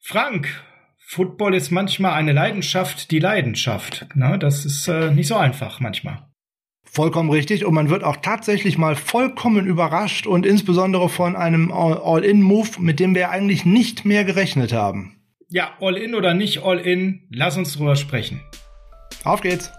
Frank, Football ist manchmal eine Leidenschaft, die Leidenschaft. Na, das ist äh, nicht so einfach manchmal. Vollkommen richtig. Und man wird auch tatsächlich mal vollkommen überrascht und insbesondere von einem All-In-Move, mit dem wir eigentlich nicht mehr gerechnet haben. Ja, All-In oder nicht All-In, lass uns drüber sprechen. Auf geht's.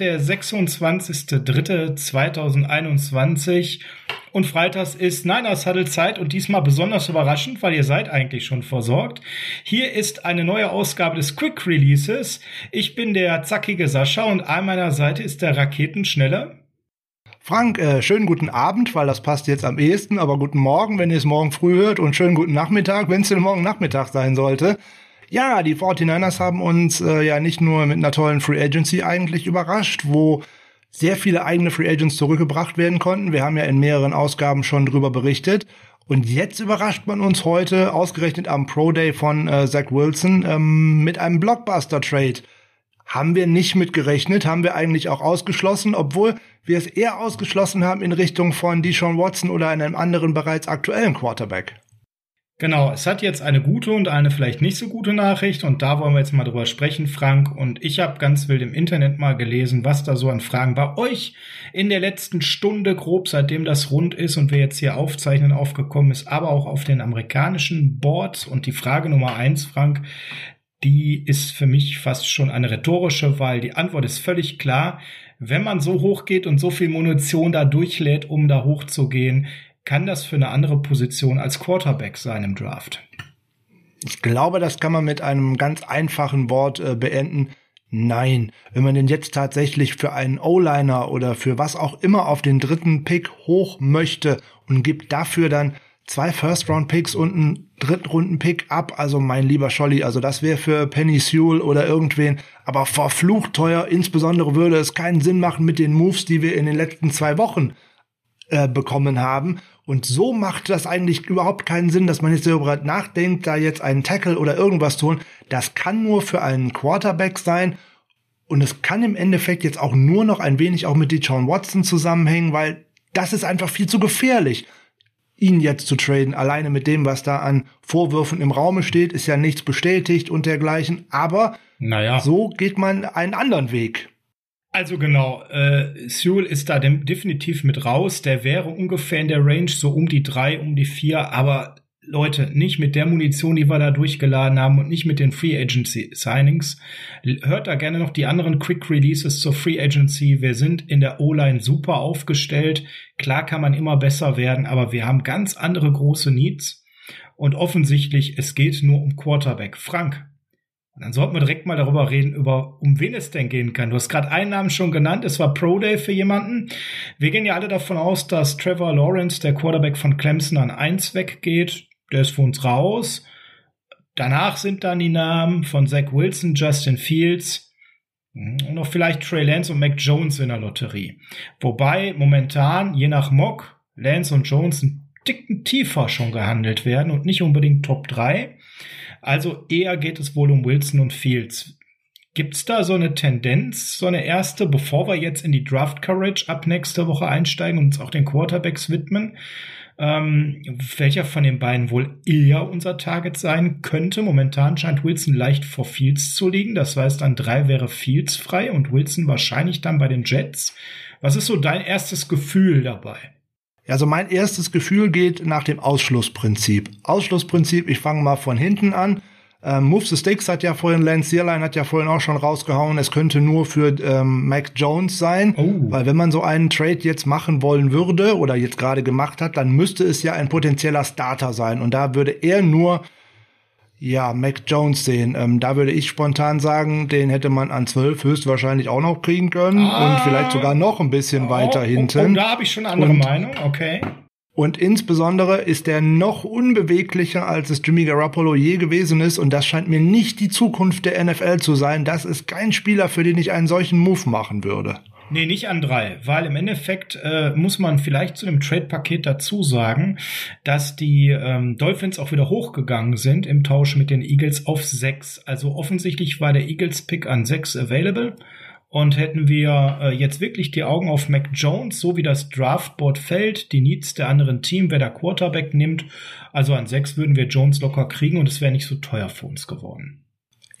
Der 26.03.2021 und freitags ist Niners Huddle Zeit und diesmal besonders überraschend, weil ihr seid eigentlich schon versorgt. Hier ist eine neue Ausgabe des Quick Releases. Ich bin der zackige Sascha und an meiner Seite ist der Raketenschnelle. Frank, äh, schönen guten Abend, weil das passt jetzt am ehesten, aber guten Morgen, wenn ihr es morgen früh hört und schönen guten Nachmittag, wenn es denn morgen Nachmittag sein sollte. Ja, die 49ers haben uns äh, ja nicht nur mit einer tollen Free Agency eigentlich überrascht, wo sehr viele eigene Free Agents zurückgebracht werden konnten. Wir haben ja in mehreren Ausgaben schon drüber berichtet. Und jetzt überrascht man uns heute, ausgerechnet am Pro Day von äh, Zach Wilson, ähm, mit einem Blockbuster-Trade. Haben wir nicht mit gerechnet, haben wir eigentlich auch ausgeschlossen, obwohl wir es eher ausgeschlossen haben in Richtung von Deshaun Watson oder einem anderen bereits aktuellen Quarterback. Genau, es hat jetzt eine gute und eine vielleicht nicht so gute Nachricht und da wollen wir jetzt mal drüber sprechen, Frank. Und ich habe ganz wild im Internet mal gelesen, was da so an Fragen bei euch in der letzten Stunde grob, seitdem das rund ist und wir jetzt hier aufzeichnen, aufgekommen ist, aber auch auf den amerikanischen Boards. Und die Frage Nummer eins, Frank, die ist für mich fast schon eine rhetorische, weil die Antwort ist völlig klar. Wenn man so hoch geht und so viel Munition da durchlädt, um da hochzugehen, kann das für eine andere Position als Quarterback sein im Draft? Ich glaube, das kann man mit einem ganz einfachen Wort äh, beenden. Nein, wenn man denn jetzt tatsächlich für einen O-Liner oder für was auch immer auf den dritten Pick hoch möchte und gibt dafür dann zwei First-Round-Picks und einen Drittrunden-Pick ab, also mein lieber Scholli, also das wäre für Penny Sewell oder irgendwen, aber verflucht teuer, insbesondere würde es keinen Sinn machen mit den Moves, die wir in den letzten zwei Wochen äh, bekommen haben. Und so macht das eigentlich überhaupt keinen Sinn, dass man jetzt darüber nachdenkt, da jetzt einen Tackle oder irgendwas zu holen. Das kann nur für einen Quarterback sein. Und es kann im Endeffekt jetzt auch nur noch ein wenig auch mit Deshaun Watson zusammenhängen, weil das ist einfach viel zu gefährlich, ihn jetzt zu traden. Alleine mit dem, was da an Vorwürfen im Raume steht, ist ja nichts bestätigt und dergleichen. Aber naja. so geht man einen anderen Weg. Also genau, äh, Sewell ist da definitiv mit raus. Der wäre ungefähr in der Range so um die drei, um die vier, aber Leute, nicht mit der Munition, die wir da durchgeladen haben und nicht mit den Free Agency Signings. Hört da gerne noch die anderen Quick Releases zur Free Agency. Wir sind in der O-Line super aufgestellt. Klar kann man immer besser werden, aber wir haben ganz andere große Needs. Und offensichtlich, es geht nur um Quarterback. Frank, und dann sollten wir direkt mal darüber reden, über um wen es denn gehen kann. Du hast gerade einen Namen schon genannt, es war Pro Day für jemanden. Wir gehen ja alle davon aus, dass Trevor Lawrence, der Quarterback von Clemson, an eins weggeht. Der ist für uns raus. Danach sind dann die Namen von Zach Wilson, Justin Fields und noch vielleicht Trey Lance und Mac Jones in der Lotterie. Wobei momentan, je nach Mock, Lance und Jones ein Ticken tiefer schon gehandelt werden und nicht unbedingt Top 3. Also eher geht es wohl um Wilson und Fields. Gibt's da so eine Tendenz, so eine erste, bevor wir jetzt in die Draft Coverage ab nächste Woche einsteigen und uns auch den Quarterbacks widmen? Ähm, welcher von den beiden wohl eher unser Target sein könnte. Momentan scheint Wilson leicht vor Fields zu liegen. Das heißt, an drei wäre Fields frei und Wilson wahrscheinlich dann bei den Jets. Was ist so dein erstes Gefühl dabei? Also mein erstes Gefühl geht nach dem Ausschlussprinzip. Ausschlussprinzip, ich fange mal von hinten an. Ähm, Move the Sticks hat ja vorhin, Lance Searline hat ja vorhin auch schon rausgehauen, es könnte nur für ähm, Mac Jones sein, oh. weil wenn man so einen Trade jetzt machen wollen würde oder jetzt gerade gemacht hat, dann müsste es ja ein potenzieller Starter sein und da würde er nur Ja, Mac Jones sehen. Ähm, da würde ich spontan sagen, den hätte man an 12 höchstwahrscheinlich auch noch kriegen können ah, und vielleicht sogar noch ein bisschen oh, weiter hinten. Oh, oh, da habe ich schon eine andere und, Meinung, okay. Und insbesondere ist er noch unbeweglicher, als es Jimmy Garoppolo je gewesen ist. Und das scheint mir nicht die Zukunft der NFL zu sein. Das ist kein Spieler, für den ich einen solchen Move machen würde. Nee, nicht an drei, weil im Endeffekt äh, muss man vielleicht zu dem Trade-Paket dazu sagen, dass die ähm, Dolphins auch wieder hochgegangen sind im Tausch mit den Eagles auf sechs. Also offensichtlich war der Eagles-Pick an sechs available. Und hätten wir äh, jetzt wirklich die Augen auf Mac Jones, so wie das Draftboard fällt, die Needs der anderen Team, wer der Quarterback nimmt, also an sechs würden wir Jones locker kriegen und es wäre nicht so teuer für uns geworden.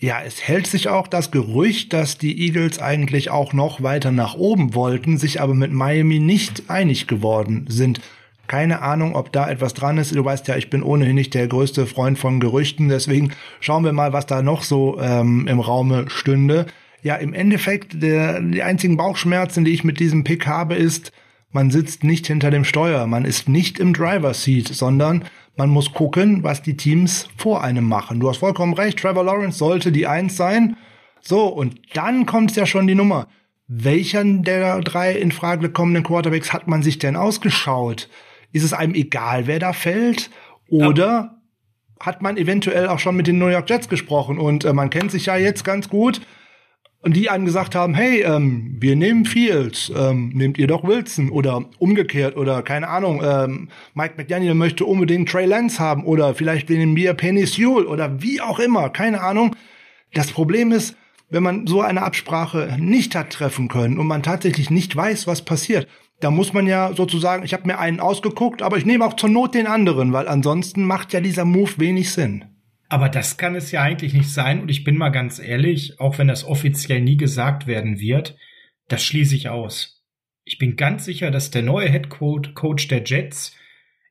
Ja, es hält sich auch das Gerücht, dass die Eagles eigentlich auch noch weiter nach oben wollten, sich aber mit Miami nicht einig geworden sind. Keine Ahnung, ob da etwas dran ist. Du weißt ja, ich bin ohnehin nicht der größte Freund von Gerüchten. Deswegen schauen wir mal, was da noch so ähm, im Raume stünde. Ja, im Endeffekt, der, die einzigen Bauchschmerzen, die ich mit diesem Pick habe, ist, man sitzt nicht hinter dem Steuer, man ist nicht im Driver Seat, sondern man muss gucken, was die Teams vor einem machen. Du hast vollkommen recht, Trevor Lawrence sollte die Eins sein. So, und dann kommt ja schon die Nummer. Welchen der drei in Frage kommenden Quarterbacks hat man sich denn ausgeschaut? Ist es einem egal, wer da fällt? Oder ja. hat man eventuell auch schon mit den New York Jets gesprochen? Und äh, man kennt sich ja jetzt ganz gut und die einem gesagt haben, hey, ähm, wir nehmen Fields, ähm, nehmt ihr doch Wilson oder umgekehrt oder keine Ahnung, ähm, Mike McDaniel möchte unbedingt Trey Lance haben oder vielleicht nehmen wir Penny Sewell oder wie auch immer, keine Ahnung. Das Problem ist, wenn man so eine Absprache nicht hat treffen können und man tatsächlich nicht weiß, was passiert, da muss man ja sozusagen, ich habe mir einen ausgeguckt, aber ich nehme auch zur Not den anderen, weil ansonsten macht ja dieser Move wenig Sinn. Aber das kann es ja eigentlich nicht sein. Und ich bin mal ganz ehrlich, auch wenn das offiziell nie gesagt werden wird, das schließe ich aus. Ich bin ganz sicher, dass der neue Head Coach der Jets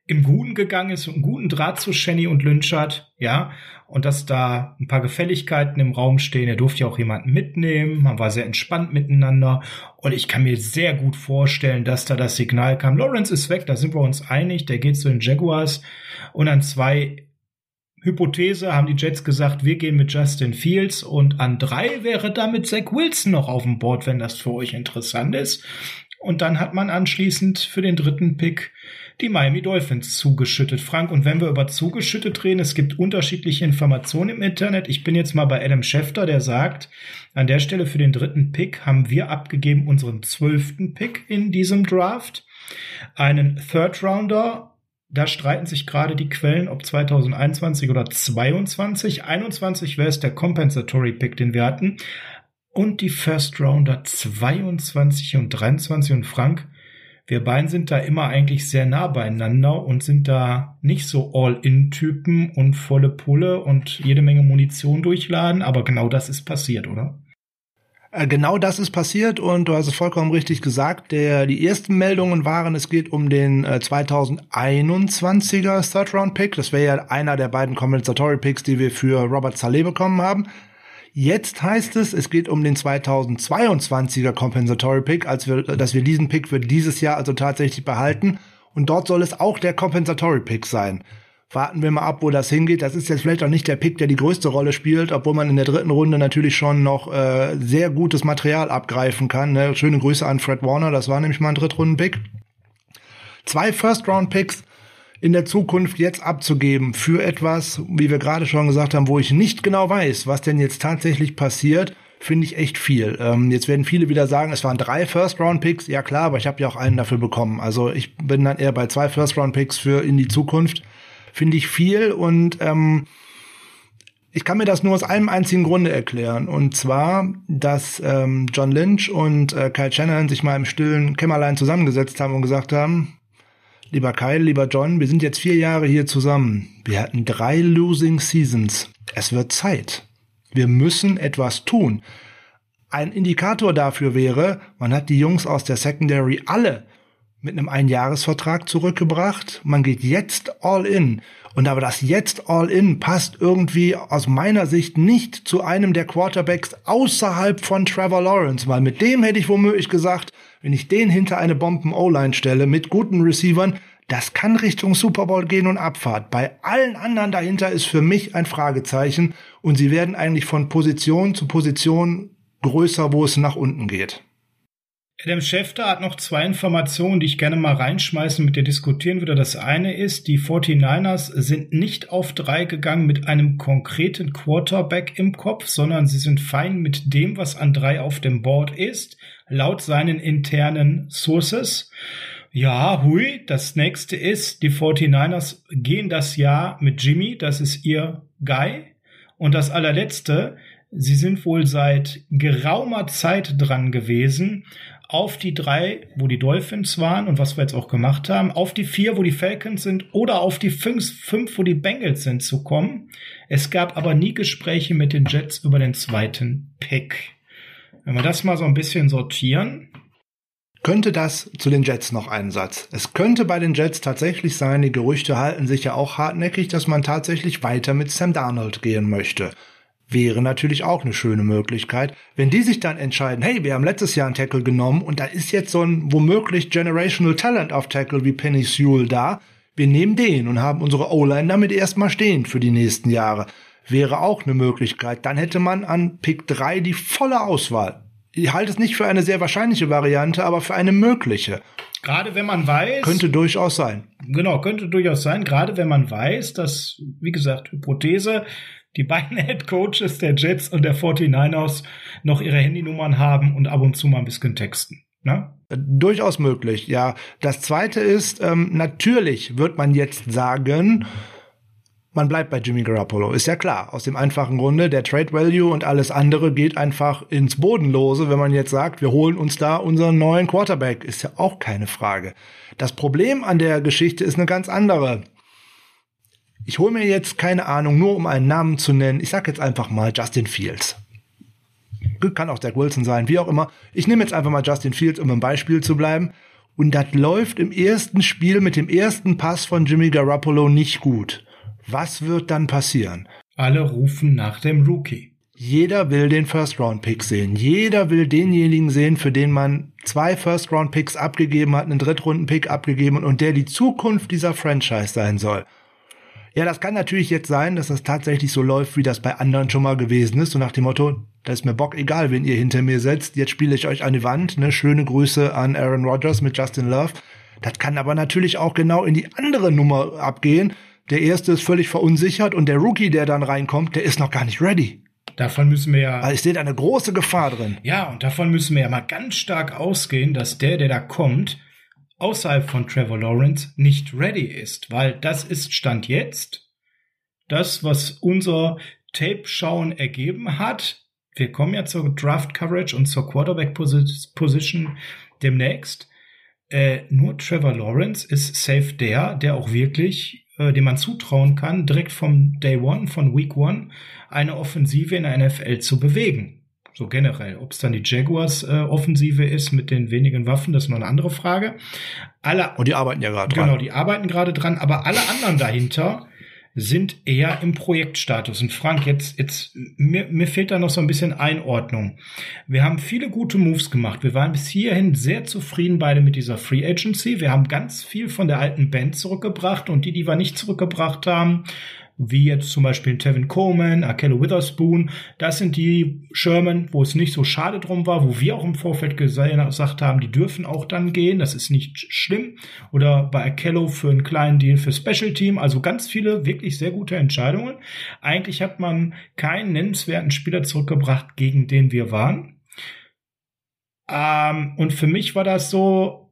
im Guten gegangen ist und einen guten Draht zu Shenny und Lynch hat, ja, und dass da ein paar Gefälligkeiten im Raum stehen. Er durfte ja auch jemanden mitnehmen, man war sehr entspannt miteinander und ich kann mir sehr gut vorstellen, dass da das Signal kam, Lawrence ist weg, da sind wir uns einig, der geht zu den Jaguars und an zwei Hypothese haben die Jets gesagt, wir gehen mit Justin Fields und an drei wäre damit Zach Wilson noch auf dem Board, wenn das für euch interessant ist. Und dann hat man anschließend für den dritten Pick die Miami Dolphins zugeschüttet. Frank, und wenn wir über zugeschüttet reden, es gibt unterschiedliche Informationen im Internet. Ich bin jetzt mal bei Adam Schefter, der sagt, an der Stelle für den dritten Pick haben wir abgegeben unseren zwölften Pick in diesem Draft. Einen Third Rounder da streiten sich gerade die Quellen, ob 2021 oder 22. 21 wäre es der Compensatory Pick, den wir hatten. Und die First Rounder 22 und 23 und Frank. Wir beiden sind da immer eigentlich sehr nah beieinander und sind da nicht so All-In-Typen und volle Pulle und jede Menge Munition durchladen, aber genau das ist passiert, oder? Äh, genau das ist passiert und du hast es vollkommen richtig gesagt. Der, die ersten Meldungen waren, es geht um den äh, 2021er Third Round Pick. Das wäre ja einer der beiden Compensatory Picks, die wir für Robert Saleh bekommen haben. Jetzt heißt es, es geht um den 2022er Compensatory Pick, als wir, dass wir diesen Pick für dieses Jahr also tatsächlich behalten. Und dort soll es auch der Compensatory Pick sein warten wir mal ab, wo das hingeht. Das ist jetzt vielleicht auch nicht der Pick, der die größte Rolle spielt, obwohl man in der dritten Runde natürlich schon noch äh, sehr gutes Material abgreifen kann. Ne? Schöne Grüße an Fred Warner, das war nämlich mal ein Drittrunden-Pick. Zwei First-Round-Picks in der Zukunft jetzt abzugeben für etwas, wie wir gerade schon gesagt haben, wo ich nicht genau weiß, was denn jetzt tatsächlich passiert, finde ich echt viel. Ähm, jetzt werden viele wieder sagen, es waren drei First-Round-Picks. Ja klar, aber ich habe ja auch einen dafür bekommen. Also ich bin dann eher bei zwei First-Round-Picks für in die Zukunft finde ich viel und ähm, ich kann mir das nur aus einem einzigen Grunde erklären. Und zwar, dass ähm, John Lynch und äh, Kyle Shannon sich mal im stillen Kämmerlein zusammengesetzt haben und gesagt haben, lieber Kyle, lieber John, wir sind jetzt vier Jahre hier zusammen. Wir hatten drei Losing Seasons. Es wird Zeit. Wir müssen etwas tun. Ein Indikator dafür wäre, man hat die Jungs aus der Secondary alle mit einem Einjahresvertrag zurückgebracht. Man geht jetzt all in. Und aber das jetzt all in passt irgendwie aus meiner Sicht nicht zu einem der Quarterbacks außerhalb von Trevor Lawrence, weil mit dem hätte ich womöglich gesagt, wenn ich den hinter eine Bomben-O-Line stelle mit guten Receivern, das kann Richtung Super Bowl gehen und Abfahrt. Bei allen anderen dahinter ist für mich ein Fragezeichen und sie werden eigentlich von Position zu Position größer, wo es nach unten geht. Adam Schefter hat noch zwei Informationen, die ich gerne mal reinschmeißen, mit dir diskutieren würde. Das eine ist, die 49ers sind nicht auf drei gegangen mit einem konkreten Quarterback im Kopf, sondern sie sind fein mit dem, was an drei auf dem Board ist, laut seinen internen Sources. Ja, hui, das nächste ist, die 49ers gehen das Jahr mit Jimmy, das ist ihr Guy. Und das allerletzte, sie sind wohl seit geraumer Zeit dran gewesen, auf die drei, wo die Dolphins waren und was wir jetzt auch gemacht haben, auf die vier, wo die Falcons sind oder auf die fünf, fünf wo die Bengals sind, zu kommen. Es gab aber nie Gespräche mit den Jets über den zweiten Pick. Wenn wir das mal so ein bisschen sortieren. Könnte das zu den Jets noch einen Satz? Es könnte bei den Jets tatsächlich sein, die Gerüchte halten sich ja auch hartnäckig, dass man tatsächlich weiter mit Sam Darnold gehen möchte wäre natürlich auch eine schöne Möglichkeit. Wenn die sich dann entscheiden, hey, wir haben letztes Jahr einen Tackle genommen und da ist jetzt so ein womöglich Generational Talent auf Tackle wie Penny Sewell da, wir nehmen den und haben unsere O-Line damit erstmal stehen für die nächsten Jahre. Wäre auch eine Möglichkeit. Dann hätte man an Pick 3 die volle Auswahl. Ich halte es nicht für eine sehr wahrscheinliche Variante, aber für eine mögliche. Gerade wenn man weiß. Könnte durchaus sein. Genau, könnte durchaus sein. Gerade wenn man weiß, dass, wie gesagt, Hypothese, die beiden Head Coaches der Jets und der 49ers noch ihre Handynummern haben und ab und zu mal ein bisschen texten. Ne? Durchaus möglich, ja. Das zweite ist, ähm, natürlich wird man jetzt sagen, man bleibt bei Jimmy Garoppolo. Ist ja klar. Aus dem einfachen Grunde, der Trade Value und alles andere geht einfach ins Bodenlose, wenn man jetzt sagt, wir holen uns da unseren neuen Quarterback. Ist ja auch keine Frage. Das Problem an der Geschichte ist eine ganz andere. Ich hole mir jetzt keine Ahnung, nur um einen Namen zu nennen. Ich sag jetzt einfach mal Justin Fields. Kann auch Zach Wilson sein, wie auch immer. Ich nehme jetzt einfach mal Justin Fields, um im Beispiel zu bleiben. Und das läuft im ersten Spiel mit dem ersten Pass von Jimmy Garoppolo nicht gut. Was wird dann passieren? Alle rufen nach dem Rookie. Jeder will den First-Round-Pick sehen. Jeder will denjenigen sehen, für den man zwei First-Round-Picks abgegeben hat, einen Drittrunden-Pick abgegeben und der die Zukunft dieser Franchise sein soll. Ja, das kann natürlich jetzt sein, dass das tatsächlich so läuft, wie das bei anderen schon mal gewesen ist. So nach dem Motto, da ist mir Bock egal, wenn ihr hinter mir setzt. Jetzt spiele ich euch an die Wand. Ne? Schöne Grüße an Aaron Rodgers mit Justin Love. Das kann aber natürlich auch genau in die andere Nummer abgehen. Der erste ist völlig verunsichert und der Rookie, der dann reinkommt, der ist noch gar nicht ready. Davon müssen wir ja. Also sehe da eine große Gefahr drin. Ja, und davon müssen wir ja mal ganz stark ausgehen, dass der, der da kommt, außerhalb von Trevor Lawrence nicht ready ist, weil das ist Stand jetzt das, was unser Tape-Schauen ergeben hat. Wir kommen ja zur Draft Coverage und zur Quarterback Position demnächst. Äh, nur Trevor Lawrence ist safe der, der auch wirklich, äh, dem man zutrauen kann, direkt vom Day One, von Week One, eine Offensive in der NFL zu bewegen. So generell. Ob es dann die Jaguars-Offensive äh, ist mit den wenigen Waffen, das ist noch eine andere Frage. Alle, Und die arbeiten ja gerade dran. Genau, die arbeiten gerade dran, aber alle anderen dahinter sind eher im Projektstatus. Und Frank, jetzt, jetzt, mir, mir fehlt da noch so ein bisschen Einordnung. Wir haben viele gute Moves gemacht. Wir waren bis hierhin sehr zufrieden beide mit dieser Free Agency. Wir haben ganz viel von der alten Band zurückgebracht und die, die wir nicht zurückgebracht haben, wie jetzt zum Beispiel Tevin Coleman, Akello Witherspoon. Das sind die Sherman, wo es nicht so schade drum war, wo wir auch im Vorfeld gesagt haben, die dürfen auch dann gehen, das ist nicht schlimm. Oder bei Akello für einen kleinen Deal für Special Team. Also ganz viele wirklich sehr gute Entscheidungen. Eigentlich hat man keinen nennenswerten Spieler zurückgebracht, gegen den wir waren. Ähm, und für mich war das so,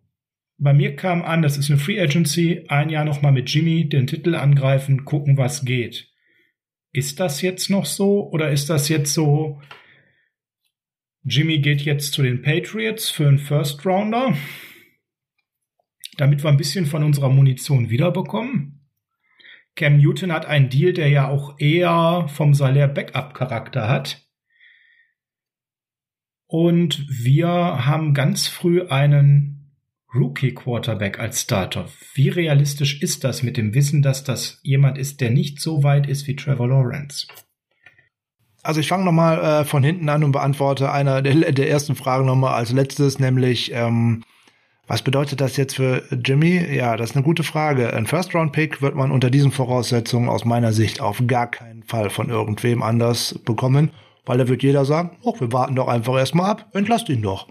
bei mir kam an, das ist eine Free Agency, ein Jahr nochmal mit Jimmy den Titel angreifen, gucken, was geht. Ist das jetzt noch so oder ist das jetzt so, Jimmy geht jetzt zu den Patriots für einen First Rounder, damit wir ein bisschen von unserer Munition wiederbekommen? Cam Newton hat einen Deal, der ja auch eher vom Salär Backup-Charakter hat. Und wir haben ganz früh einen Rookie-Quarterback als Starter. Wie realistisch ist das mit dem Wissen, dass das jemand ist, der nicht so weit ist wie Trevor Lawrence? Also ich fange nochmal äh, von hinten an und beantworte einer der, der ersten Fragen nochmal als letztes, nämlich ähm, was bedeutet das jetzt für Jimmy? Ja, das ist eine gute Frage. Ein First-Round-Pick wird man unter diesen Voraussetzungen aus meiner Sicht auf gar keinen Fall von irgendwem anders bekommen, weil da wird jeder sagen, oh, wir warten doch einfach erstmal ab, entlasst ihn doch.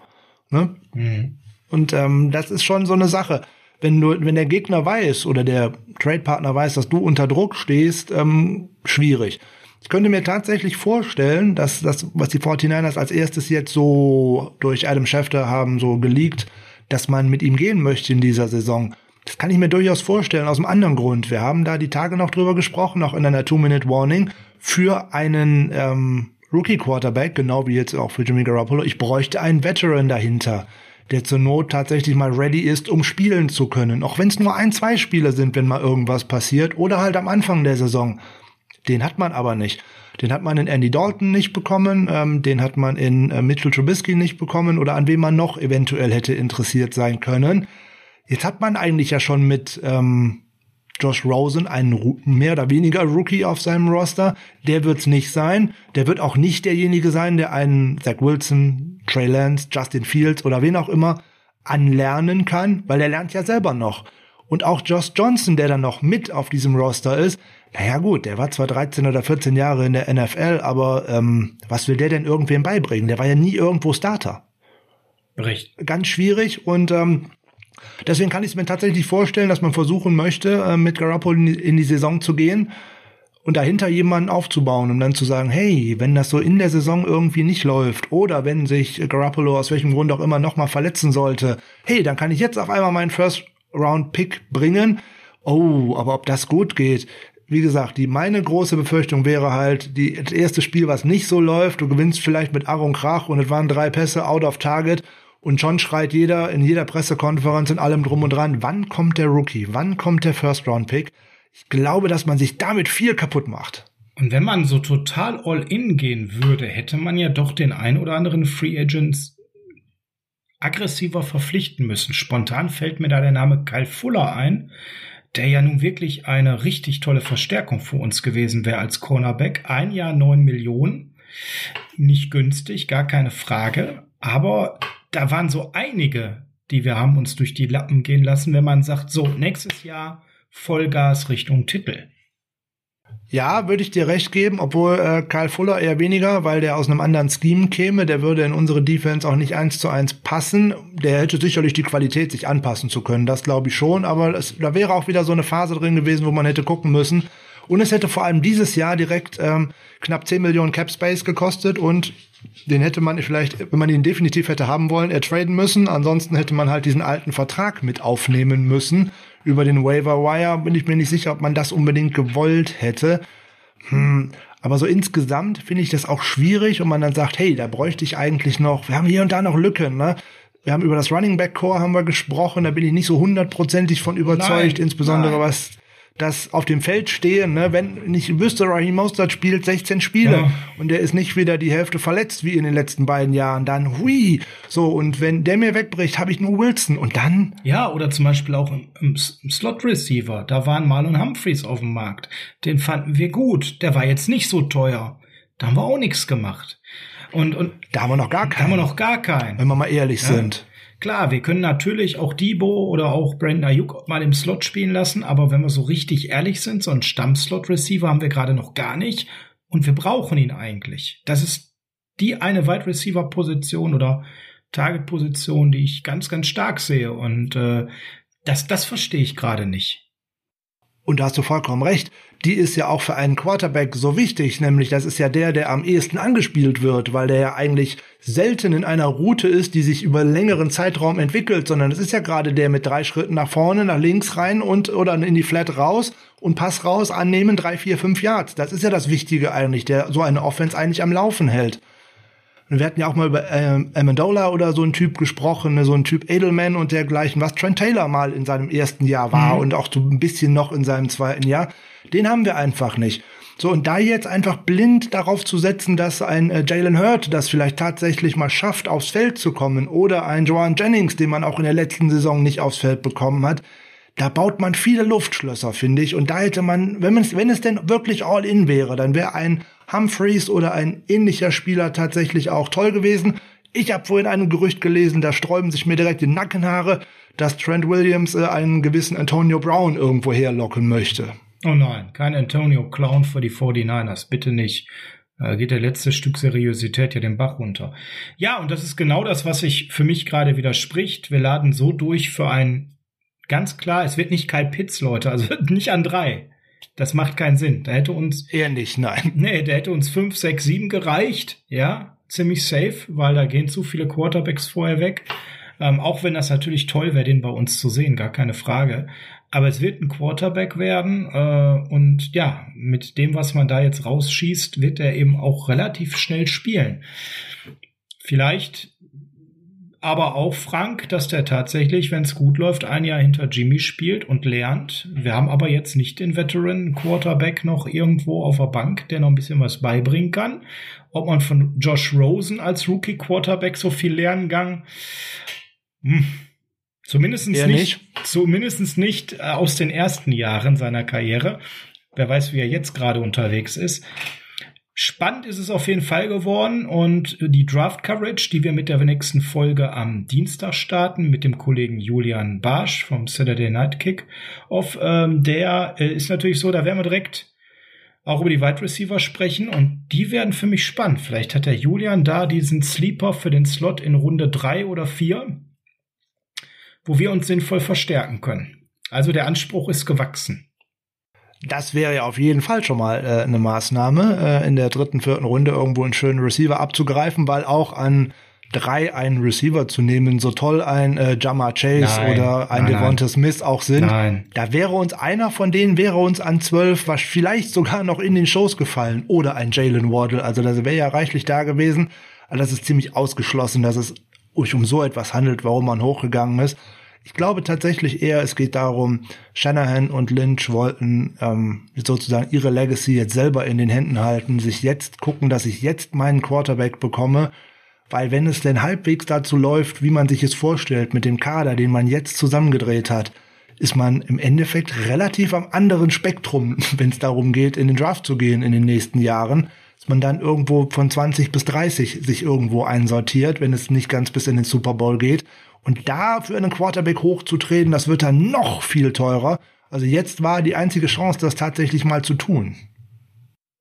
Ne? Mhm. Und ähm, das ist schon so eine Sache. Wenn du, wenn der Gegner weiß oder der Trade-Partner weiß, dass du unter Druck stehst, ähm, schwierig. Ich könnte mir tatsächlich vorstellen, dass das, was die 49ers als erstes jetzt so durch Adam Schefter haben so geleakt, dass man mit ihm gehen möchte in dieser Saison. Das kann ich mir durchaus vorstellen, aus einem anderen Grund. Wir haben da die Tage noch drüber gesprochen, auch in einer Two-Minute-Warning, für einen ähm, Rookie-Quarterback, genau wie jetzt auch für Jimmy Garoppolo. Ich bräuchte einen Veteran dahinter, der zur Not tatsächlich mal ready ist, um spielen zu können. Auch wenn es nur ein, zwei Spiele sind, wenn mal irgendwas passiert. Oder halt am Anfang der Saison. Den hat man aber nicht. Den hat man in Andy Dalton nicht bekommen, ähm, den hat man in äh, Mitchell Trubisky nicht bekommen oder an wem man noch eventuell hätte interessiert sein können. Jetzt hat man eigentlich ja schon mit ähm, Josh Rosen einen mehr oder weniger Rookie auf seinem Roster. Der wird's nicht sein. Der wird auch nicht derjenige sein, der einen Zach Wilson, Trey Lance, Justin Fields oder wen auch immer anlernen kann, weil der lernt ja selber noch. Und auch Josh Johnson, der dann noch mit auf diesem Roster ist, naja gut, der war zwar 13 oder 14 Jahre in der NFL, aber ähm, was will der denn irgendwem beibringen? Der war ja nie irgendwo Starter. Recht. Ganz schwierig und ähm, deswegen kann ich es mir tatsächlich vorstellen, dass man versuchen möchte, äh, mit Garoppolo in die, in die Saison zu gehen und dahinter jemanden aufzubauen, um dann zu sagen, hey, wenn das so in der Saison irgendwie nicht läuft oder wenn sich Garoppolo aus welchem Grund auch immer nochmal verletzen sollte, hey, dann kann ich jetzt auf einmal meinen First Round Pick bringen. Oh, aber ob das gut geht, wie gesagt, die meine große Befürchtung wäre halt, die, das erste Spiel, was nicht so läuft, du gewinnst vielleicht mit Aaron Krach und es waren drei Pässe out of target und schon schreit jeder in jeder Pressekonferenz in allem drum und dran, wann kommt der Rookie, wann kommt der First Round Pick? Ich glaube, dass man sich damit viel kaputt macht. Und wenn man so total all in gehen würde, hätte man ja doch den ein oder anderen Free Agents aggressiver verpflichten müssen. Spontan fällt mir da der Name Kyle Fuller ein, der ja nun wirklich eine richtig tolle Verstärkung für uns gewesen wäre als Cornerback. Ein Jahr neun Millionen. Nicht günstig, gar keine Frage. Aber da waren so einige, die wir haben uns durch die Lappen gehen lassen, wenn man sagt, so, nächstes Jahr Vollgas Richtung Titel. Ja, würde ich dir recht geben, obwohl äh, Kyle Fuller eher weniger, weil der aus einem anderen Scheme käme. Der würde in unsere Defense auch nicht eins zu eins passen. Der hätte sicherlich die Qualität, sich anpassen zu können. Das glaube ich schon. Aber es, da wäre auch wieder so eine Phase drin gewesen, wo man hätte gucken müssen. Und es hätte vor allem dieses Jahr direkt ähm, knapp 10 Millionen Cap Space gekostet und den hätte man vielleicht, wenn man ihn definitiv hätte haben wollen, ertraden müssen. Ansonsten hätte man halt diesen alten Vertrag mit aufnehmen müssen über den Waiver Wire bin ich mir nicht sicher, ob man das unbedingt gewollt hätte. Hm, aber so insgesamt finde ich das auch schwierig und man dann sagt, hey, da bräuchte ich eigentlich noch, wir haben hier und da noch Lücken, ne? Wir haben über das Running Back Core haben wir gesprochen, da bin ich nicht so hundertprozentig von überzeugt, nein, insbesondere nein. was das auf dem Feld stehen, ne, wenn ich wüsste, Raheem Mostert spielt 16 Spiele ja. und der ist nicht wieder die Hälfte verletzt wie in den letzten beiden Jahren, dann hui, so und wenn der mir wegbricht, habe ich nur Wilson. Und dann? Ja oder zum Beispiel auch im, im, im Slot Receiver, da waren Marlon Humphreys auf dem Markt, den fanden wir gut, der war jetzt nicht so teuer, da haben wir auch nichts gemacht. Und und da haben wir noch gar keinen, da haben wir noch gar keinen, wenn wir mal ehrlich ja. sind. Klar, wir können natürlich auch Debo oder auch Brandon Ayuk mal im Slot spielen lassen, aber wenn wir so richtig ehrlich sind, so einen Stamm-Slot-Receiver haben wir gerade noch gar nicht und wir brauchen ihn eigentlich. Das ist die eine Wide Receiver-Position oder Target-Position, die ich ganz, ganz stark sehe und äh, das, das verstehe ich gerade nicht. Und da hast du vollkommen recht. Die ist ja auch für einen Quarterback so wichtig, nämlich das ist ja der, der am ehesten angespielt wird, weil der ja eigentlich selten in einer Route ist, die sich über längeren Zeitraum entwickelt, sondern es ist ja gerade der mit drei Schritten nach vorne, nach links rein und oder in die Flat raus und Pass raus annehmen, drei, vier, fünf Yards. Das ist ja das Wichtige eigentlich, der so eine Offense eigentlich am Laufen hält. Und wir hatten ja auch mal über ähm, Amendola oder so einen Typ gesprochen, ne, so ein Typ Edelman und dergleichen, was Trent Taylor mal in seinem ersten Jahr war mhm. und auch so ein bisschen noch in seinem zweiten Jahr. Den haben wir einfach nicht. So, und da jetzt einfach blind darauf zu setzen, dass ein äh, Jalen Hurt das vielleicht tatsächlich mal schafft, aufs Feld zu kommen, oder ein Joan Jennings, den man auch in der letzten Saison nicht aufs Feld bekommen hat, da baut man viele Luftschlösser, finde ich. Und da hätte man, wenn, wenn es denn wirklich all in wäre, dann wäre ein Humphreys oder ein ähnlicher Spieler tatsächlich auch toll gewesen. Ich habe vorhin ein Gerücht gelesen, da sträuben sich mir direkt die Nackenhaare, dass Trent Williams äh, einen gewissen Antonio Brown irgendwo herlocken möchte. Oh nein, kein Antonio Clown für die 49ers, bitte nicht. Da geht der letzte Stück Seriosität ja den Bach runter. Ja, und das ist genau das, was sich für mich gerade widerspricht. Wir laden so durch für ein ganz klar, es wird nicht Kyle Pitts, Leute, also nicht an drei. Das macht keinen Sinn. Da hätte uns. Eher nicht, nein. Nee, der hätte uns fünf, sechs, sieben gereicht. Ja, ziemlich safe, weil da gehen zu viele Quarterbacks vorher weg. Ähm, auch wenn das natürlich toll wäre, den bei uns zu sehen, gar keine Frage. Aber es wird ein Quarterback werden. Äh, und ja, mit dem, was man da jetzt rausschießt, wird er eben auch relativ schnell spielen. Vielleicht aber auch Frank, dass der tatsächlich, wenn es gut läuft, ein Jahr hinter Jimmy spielt und lernt. Wir haben aber jetzt nicht den Veteran Quarterback noch irgendwo auf der Bank, der noch ein bisschen was beibringen kann. Ob man von Josh Rosen als Rookie Quarterback so viel lernen kann, hm. zumindest nicht, nicht, zumindest nicht äh, aus den ersten Jahren seiner Karriere. Wer weiß, wie er jetzt gerade unterwegs ist. Spannend ist es auf jeden Fall geworden und die Draft Coverage, die wir mit der nächsten Folge am Dienstag starten, mit dem Kollegen Julian Barsch vom Saturday Night Kick off, ähm, der äh, ist natürlich so, da werden wir direkt auch über die Wide Receiver sprechen und die werden für mich spannend. Vielleicht hat der Julian da diesen Sleeper für den Slot in Runde drei oder vier, wo wir uns sinnvoll verstärken können. Also der Anspruch ist gewachsen. Das wäre ja auf jeden Fall schon mal äh, eine Maßnahme, äh, in der dritten, vierten Runde irgendwo einen schönen Receiver abzugreifen, weil auch an drei einen Receiver zu nehmen, so toll ein äh, Jamar Chase nein, oder ein Devonta Smith auch sind. Nein. Da wäre uns einer von denen wäre uns an zwölf, was vielleicht sogar noch in den Shows gefallen oder ein Jalen Wardle. Also das wäre ja reichlich da gewesen. Also das ist ziemlich ausgeschlossen, dass es sich um so etwas handelt, warum man hochgegangen ist. Ich glaube tatsächlich eher, es geht darum, Shanahan und Lynch wollten ähm, sozusagen ihre Legacy jetzt selber in den Händen halten, sich jetzt gucken, dass ich jetzt meinen Quarterback bekomme, weil wenn es denn halbwegs dazu läuft, wie man sich es vorstellt, mit dem Kader, den man jetzt zusammengedreht hat, ist man im Endeffekt relativ am anderen Spektrum, wenn es darum geht, in den Draft zu gehen in den nächsten Jahren. Dass man dann irgendwo von 20 bis 30 sich irgendwo einsortiert, wenn es nicht ganz bis in den Super Bowl geht. Und da für einen Quarterback hochzutreten, das wird dann noch viel teurer. Also jetzt war die einzige Chance, das tatsächlich mal zu tun.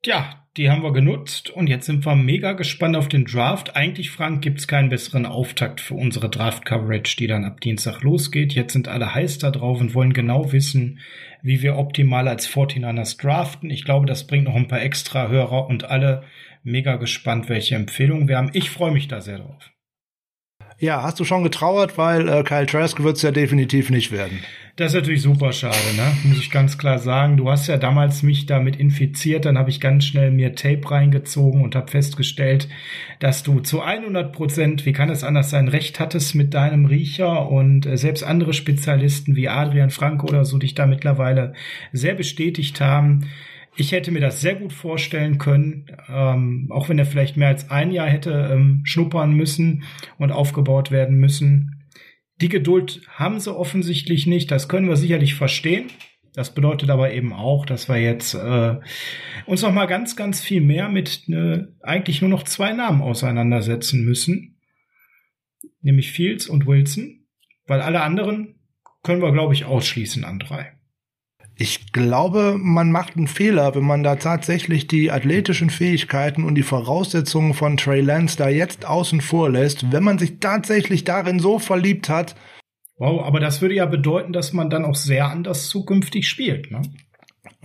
Tja, die haben wir genutzt und jetzt sind wir mega gespannt auf den Draft. Eigentlich, Frank, gibt es keinen besseren Auftakt für unsere Draft-Coverage, die dann ab Dienstag losgeht. Jetzt sind alle heiß da drauf und wollen genau wissen, wie wir optimal als 49ers draften. Ich glaube, das bringt noch ein paar extra Hörer und alle mega gespannt, welche Empfehlungen wir haben. Ich freue mich da sehr drauf. Ja, hast du schon getrauert, weil äh, Kyle Trask wird es ja definitiv nicht werden. Das ist natürlich super schade, ne? Muss ich ganz klar sagen. Du hast ja damals mich damit infiziert, dann habe ich ganz schnell mir Tape reingezogen und habe festgestellt, dass du zu 100 Prozent, wie kann es anders sein, recht hattest mit deinem Riecher und äh, selbst andere Spezialisten wie Adrian Franke oder so dich da mittlerweile sehr bestätigt haben. Ich hätte mir das sehr gut vorstellen können, ähm, auch wenn er vielleicht mehr als ein Jahr hätte ähm, schnuppern müssen und aufgebaut werden müssen. Die Geduld haben sie offensichtlich nicht, das können wir sicherlich verstehen. Das bedeutet aber eben auch, dass wir jetzt äh, uns noch mal ganz, ganz viel mehr mit äh, eigentlich nur noch zwei Namen auseinandersetzen müssen, nämlich Fields und Wilson, weil alle anderen können wir, glaube ich, ausschließen an drei. Ich glaube, man macht einen Fehler, wenn man da tatsächlich die athletischen Fähigkeiten und die Voraussetzungen von Trey Lance da jetzt außen vor lässt, wenn man sich tatsächlich darin so verliebt hat. Wow, aber das würde ja bedeuten, dass man dann auch sehr anders zukünftig spielt, ne?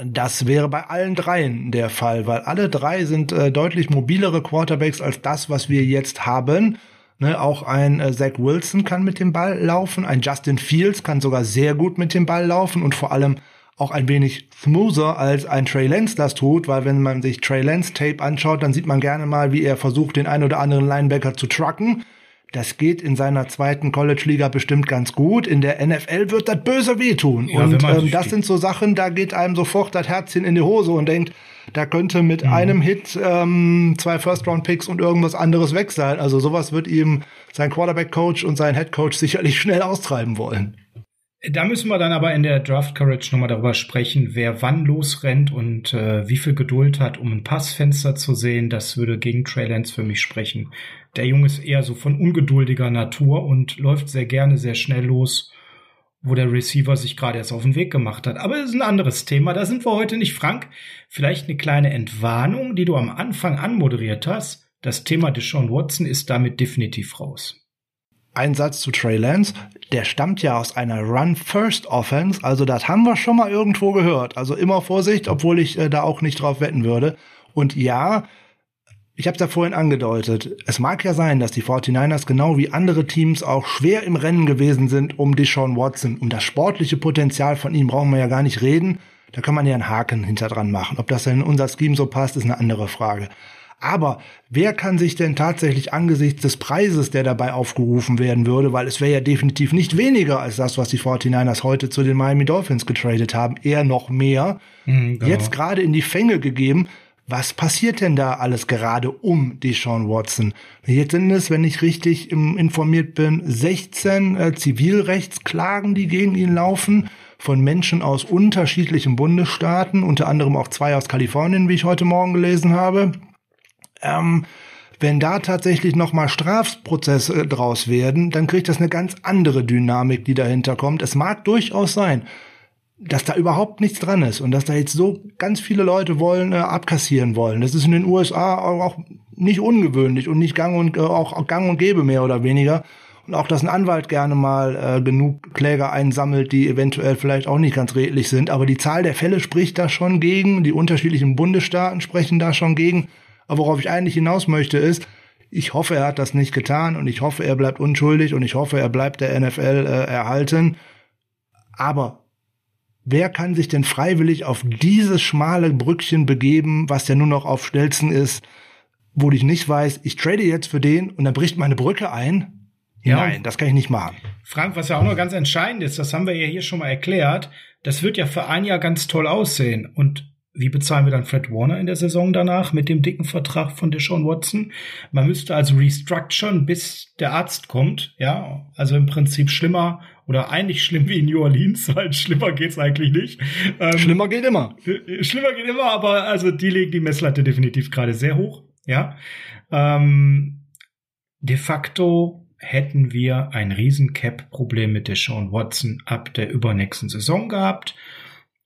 Das wäre bei allen dreien der Fall, weil alle drei sind äh, deutlich mobilere Quarterbacks als das, was wir jetzt haben. Ne, auch ein äh, Zach Wilson kann mit dem Ball laufen, ein Justin Fields kann sogar sehr gut mit dem Ball laufen und vor allem auch ein wenig smoother als ein Trey Lance das tut, weil wenn man sich Trey Lance Tape anschaut, dann sieht man gerne mal, wie er versucht, den ein oder anderen Linebacker zu trucken. Das geht in seiner zweiten College-Liga bestimmt ganz gut. In der NFL wird das böse wehtun. Ja, und ähm, das sind so Sachen, da geht einem sofort das Herzchen in die Hose und denkt, da könnte mit mhm. einem Hit ähm, zwei First-Round-Picks und irgendwas anderes weg sein. Also sowas wird ihm sein Quarterback-Coach und sein Head-Coach sicherlich schnell austreiben wollen. Da müssen wir dann aber in der Draft Courage nochmal darüber sprechen, wer wann losrennt und äh, wie viel Geduld hat, um ein Passfenster zu sehen. Das würde gegen Trey Lance für mich sprechen. Der Junge ist eher so von ungeduldiger Natur und läuft sehr gerne sehr schnell los, wo der Receiver sich gerade erst auf den Weg gemacht hat. Aber das ist ein anderes Thema. Da sind wir heute nicht, Frank. Vielleicht eine kleine Entwarnung, die du am Anfang anmoderiert hast. Das Thema Deshaun Watson ist damit definitiv raus. Ein Satz zu Trey Lance, der stammt ja aus einer Run-First-Offense, also das haben wir schon mal irgendwo gehört. Also immer Vorsicht, obwohl ich äh, da auch nicht drauf wetten würde. Und ja, ich habe es ja vorhin angedeutet, es mag ja sein, dass die 49ers genau wie andere Teams auch schwer im Rennen gewesen sind um Deshaun Watson. Um das sportliche Potenzial von ihm brauchen wir ja gar nicht reden. Da kann man ja einen Haken hinter dran machen. Ob das in unser Scheme so passt, ist eine andere Frage. Aber wer kann sich denn tatsächlich angesichts des Preises, der dabei aufgerufen werden würde, weil es wäre ja definitiv nicht weniger als das, was die 49ers heute zu den Miami Dolphins getradet haben, eher noch mehr, mhm, genau. jetzt gerade in die Fänge gegeben. Was passiert denn da alles gerade um Deshaun Watson? Jetzt sind es, wenn ich richtig informiert bin, 16 äh, Zivilrechtsklagen, die gegen ihn laufen, von Menschen aus unterschiedlichen Bundesstaaten, unter anderem auch zwei aus Kalifornien, wie ich heute Morgen gelesen habe. Ähm, wenn da tatsächlich nochmal Strafprozesse draus werden, dann kriegt das eine ganz andere Dynamik, die dahinter kommt. Es mag durchaus sein, dass da überhaupt nichts dran ist und dass da jetzt so ganz viele Leute wollen, äh, abkassieren wollen. Das ist in den USA auch nicht ungewöhnlich und nicht gang und äh, auch gang und gäbe mehr oder weniger. Und auch, dass ein Anwalt gerne mal äh, genug Kläger einsammelt, die eventuell vielleicht auch nicht ganz redlich sind. Aber die Zahl der Fälle spricht da schon gegen, die unterschiedlichen Bundesstaaten sprechen da schon gegen. Aber worauf ich eigentlich hinaus möchte ist, ich hoffe, er hat das nicht getan und ich hoffe, er bleibt unschuldig und ich hoffe, er bleibt der NFL äh, erhalten. Aber wer kann sich denn freiwillig auf dieses schmale Brückchen begeben, was ja nur noch auf Stelzen ist, wo ich nicht weiß, ich trade jetzt für den und dann bricht meine Brücke ein? Ja. Nein, das kann ich nicht machen. Frank, was ja auch noch ganz entscheidend ist, das haben wir ja hier schon mal erklärt, das wird ja für ein Jahr ganz toll aussehen. Und wie bezahlen wir dann Fred Warner in der Saison danach mit dem dicken Vertrag von Deshaun Watson? Man müsste also restructuren, bis der Arzt kommt, ja. Also im Prinzip schlimmer oder eigentlich schlimm wie in New Orleans, weil schlimmer geht's eigentlich nicht. Ähm, schlimmer geht immer. Schlimmer geht immer, aber also die legen die Messlatte definitiv gerade sehr hoch, ja. Ähm, de facto hätten wir ein riesen Cap-Problem mit Deshaun Watson ab der übernächsten Saison gehabt.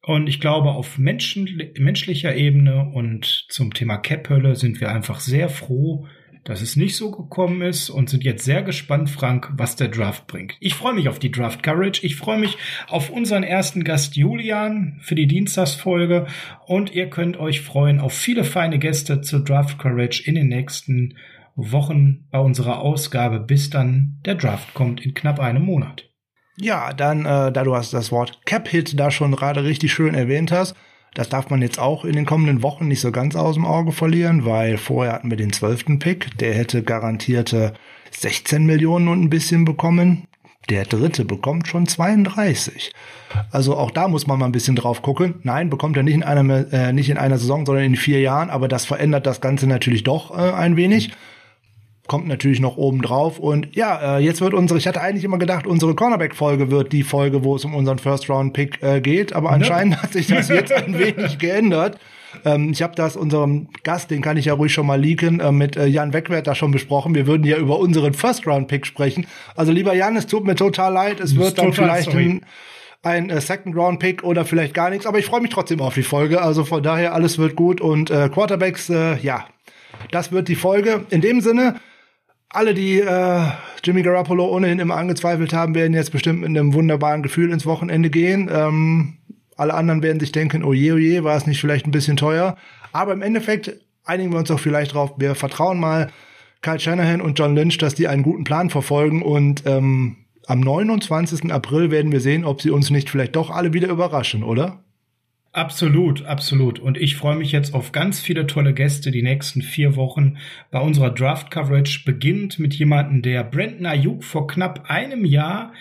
Und ich glaube, auf Menschen, menschlicher Ebene und zum Thema Cap-Hölle sind wir einfach sehr froh, dass es nicht so gekommen ist und sind jetzt sehr gespannt, Frank, was der Draft bringt. Ich freue mich auf die Draft Coverage. Ich freue mich auf unseren ersten Gast Julian für die Dienstagsfolge und ihr könnt euch freuen auf viele feine Gäste zur Draft Coverage in den nächsten Wochen bei unserer Ausgabe, bis dann der Draft kommt in knapp einem Monat. Ja, dann, äh, da du hast das Wort Cap-Hit da schon gerade richtig schön erwähnt hast, das darf man jetzt auch in den kommenden Wochen nicht so ganz aus dem Auge verlieren, weil vorher hatten wir den zwölften Pick, der hätte garantierte 16 Millionen und ein bisschen bekommen. Der dritte bekommt schon 32. Also auch da muss man mal ein bisschen drauf gucken. Nein, bekommt er nicht in einer, äh, nicht in einer Saison, sondern in vier Jahren, aber das verändert das Ganze natürlich doch äh, ein wenig kommt natürlich noch oben drauf. Und ja, äh, jetzt wird unsere, ich hatte eigentlich immer gedacht, unsere Cornerback-Folge wird die Folge, wo es um unseren First-Round-Pick äh, geht, aber anscheinend hat sich das jetzt ein wenig geändert. Ähm, ich habe das unserem Gast, den kann ich ja ruhig schon mal leaken, äh, mit äh, Jan Wegwert da schon besprochen. Wir würden ja über unseren First-Round-Pick sprechen. Also lieber Jan, es tut mir total leid. Es wird dann vielleicht ein, ein äh, Second-Round-Pick oder vielleicht gar nichts. Aber ich freue mich trotzdem auf die Folge. Also von daher, alles wird gut. Und äh, Quarterbacks, äh, ja, das wird die Folge. In dem Sinne, alle, die äh, Jimmy Garoppolo ohnehin immer angezweifelt haben, werden jetzt bestimmt mit einem wunderbaren Gefühl ins Wochenende gehen. Ähm, alle anderen werden sich denken, oh je, oh je, war es nicht vielleicht ein bisschen teuer. Aber im Endeffekt einigen wir uns doch vielleicht drauf, wir vertrauen mal Kyle Shanahan und John Lynch, dass die einen guten Plan verfolgen und ähm, am 29. April werden wir sehen, ob sie uns nicht vielleicht doch alle wieder überraschen, oder? Absolut, absolut. Und ich freue mich jetzt auf ganz viele tolle Gäste die nächsten vier Wochen bei unserer Draft Coverage. Beginnt mit jemandem, der Brandon Ayuk vor knapp einem Jahr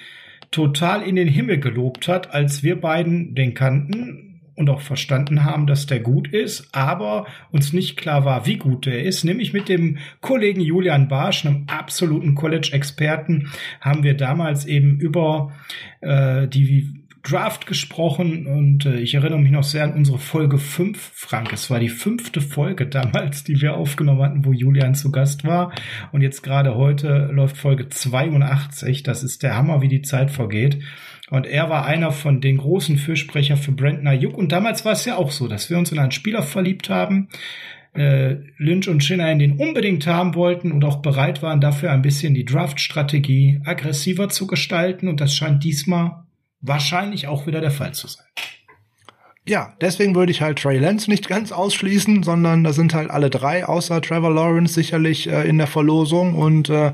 total in den Himmel gelobt hat, als wir beiden den kannten und auch verstanden haben, dass der gut ist, aber uns nicht klar war, wie gut der ist. Nämlich mit dem Kollegen Julian Barsch, einem absoluten College-Experten, haben wir damals eben über äh, die Draft gesprochen und äh, ich erinnere mich noch sehr an unsere Folge 5, Frank. Es war die fünfte Folge damals, die wir aufgenommen hatten, wo Julian zu Gast war. Und jetzt gerade heute läuft Folge 82. Das ist der Hammer, wie die Zeit vergeht. Und er war einer von den großen Fürsprecher für Brandon Ayuk. Und damals war es ja auch so, dass wir uns in einen Spieler verliebt haben, äh, Lynch und Schinner den unbedingt haben wollten und auch bereit waren, dafür ein bisschen die Draft-Strategie aggressiver zu gestalten. Und das scheint diesmal wahrscheinlich auch wieder der Fall zu sein. Ja, deswegen würde ich halt Trey Lance nicht ganz ausschließen, sondern da sind halt alle drei, außer Trevor Lawrence, sicherlich äh, in der Verlosung und äh,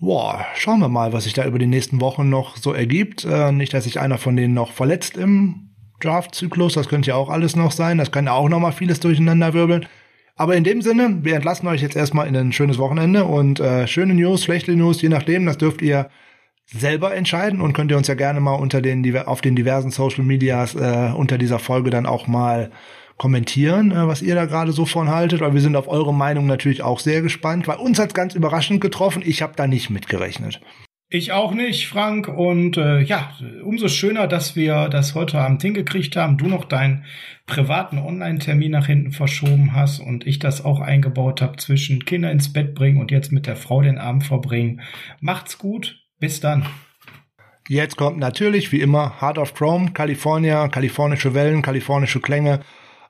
boah, schauen wir mal, was sich da über die nächsten Wochen noch so ergibt. Äh, nicht, dass sich einer von denen noch verletzt im Draft-Zyklus, das könnte ja auch alles noch sein, das kann ja auch noch mal vieles durcheinander wirbeln. Aber in dem Sinne, wir entlassen euch jetzt erstmal in ein schönes Wochenende und äh, schöne News, schlechte News, je nachdem, das dürft ihr selber entscheiden und könnt ihr uns ja gerne mal unter den auf den diversen Social Medias äh, unter dieser Folge dann auch mal kommentieren, äh, was ihr da gerade so von haltet, weil wir sind auf eure Meinung natürlich auch sehr gespannt, weil uns hat's ganz überraschend getroffen. Ich habe da nicht mitgerechnet. Ich auch nicht, Frank. Und äh, ja, umso schöner, dass wir das heute Abend hingekriegt haben. Du noch deinen privaten Online-Termin nach hinten verschoben hast und ich das auch eingebaut habe zwischen Kinder ins Bett bringen und jetzt mit der Frau den Abend verbringen. Macht's gut. Bis dann. Jetzt kommt natürlich, wie immer, Heart of Chrome, California, kalifornische Wellen, kalifornische Klänge.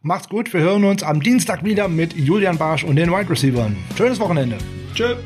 Macht's gut, wir hören uns am Dienstag wieder mit Julian Barsch und den Wide Receivers. Schönes Wochenende. Tschüss.